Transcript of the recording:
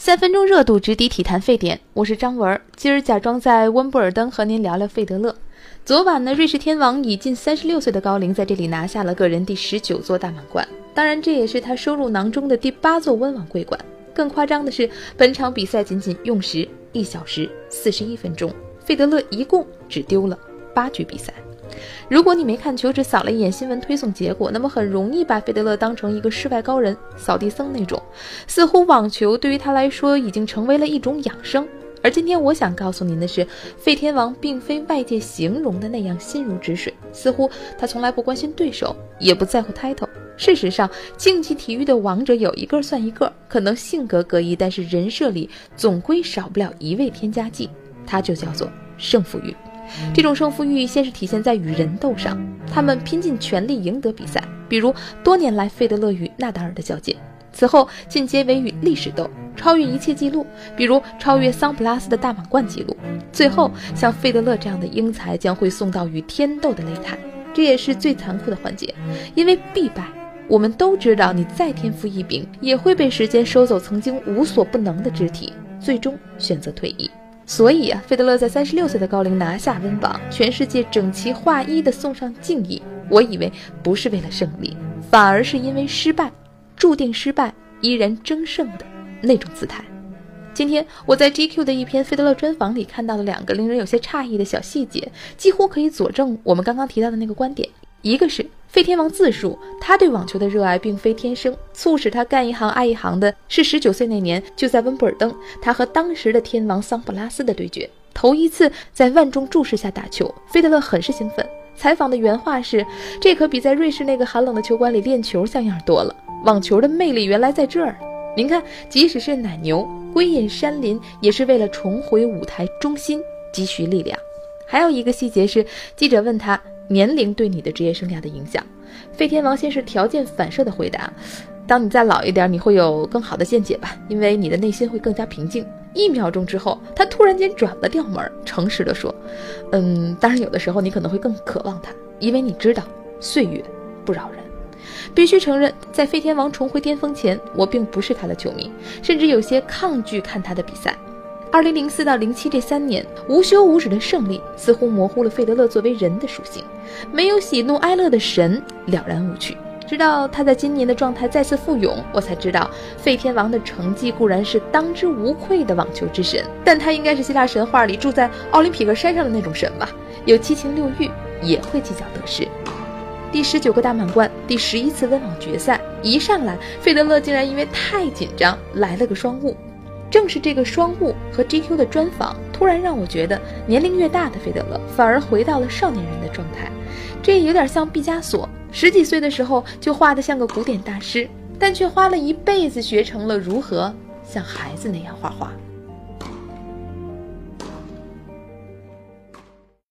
三分钟热度直抵体坛沸点，我是张文。今儿假装在温布尔登和您聊聊费德勒。昨晚呢，瑞士天王以近三十六岁的高龄，在这里拿下了个人第十九座大满贯。当然，这也是他收入囊中的第八座温网桂冠。更夸张的是，本场比赛仅仅用时一小时四十一分钟，费德勒一共只丢了八局比赛。如果你没看球，只扫了一眼新闻推送结果，那么很容易把费德勒当成一个世外高人、扫地僧那种，似乎网球对于他来说已经成为了一种养生。而今天我想告诉您的是，费天王并非外界形容的那样心如止水，似乎他从来不关心对手，也不在乎 title。事实上，竞技体育的王者有一个算一个，可能性格各异，但是人设里总归少不了一味添加剂，它就叫做胜负欲。这种胜负欲先是体现在与人斗上，他们拼尽全力赢得比赛，比如多年来费德勒与纳达尔的较劲；此后进阶为与历史斗，超越一切记录，比如超越桑普拉斯的大满贯记录；最后像费德勒这样的英才将会送到与天斗的擂台，这也是最残酷的环节，因为必败。我们都知道，你再天赋异禀，也会被时间收走曾经无所不能的肢体，最终选择退役。所以啊，费德勒在三十六岁的高龄拿下温网，全世界整齐划一的送上敬意。我以为不是为了胜利，反而是因为失败，注定失败依然争胜的那种姿态。今天我在 GQ 的一篇费德勒专访里看到了两个令人有些诧异的小细节，几乎可以佐证我们刚刚提到的那个观点。一个是费天王自述，他对网球的热爱并非天生，促使他干一行爱一行的是十九岁那年就在温布尔登，他和当时的天王桑普拉斯的对决，头一次在万众注视下打球，费德勒很是兴奋。采访的原话是：“这可比在瑞士那个寒冷的球馆里练球像样多了。网球的魅力原来在这儿。您看，即使是奶牛归隐山林，也是为了重回舞台中心积蓄力量。”还有一个细节是，记者问他。年龄对你的职业生涯的影响，费天王先是条件反射的回答：“当你再老一点，你会有更好的见解吧，因为你的内心会更加平静。”一秒钟之后，他突然间转了调门，诚实的说：“嗯，当然有的时候你可能会更渴望他，因为你知道岁月不饶人。必须承认，在费天王重回巅峰前，我并不是他的球迷，甚至有些抗拒看他的比赛。”二零零四到零七这三年无休无止的胜利，似乎模糊了费德勒作为人的属性，没有喜怒哀乐的神了然无趣。直到他在今年的状态再次复勇，我才知道费天王的成绩固然是当之无愧的网球之神，但他应该是希腊神话里住在奥林匹克山上的那种神吧？有七情六欲，也会计较得失。第十九个大满贯，第十一次温网决赛，一上来费德勒竟然因为太紧张来了个双误。正是这个双误和 GQ 的专访，突然让我觉得年龄越大的费德勒反而回到了少年人的状态。这有点像毕加索，十几岁的时候就画得像个古典大师，但却花了一辈子学成了如何像孩子那样画画。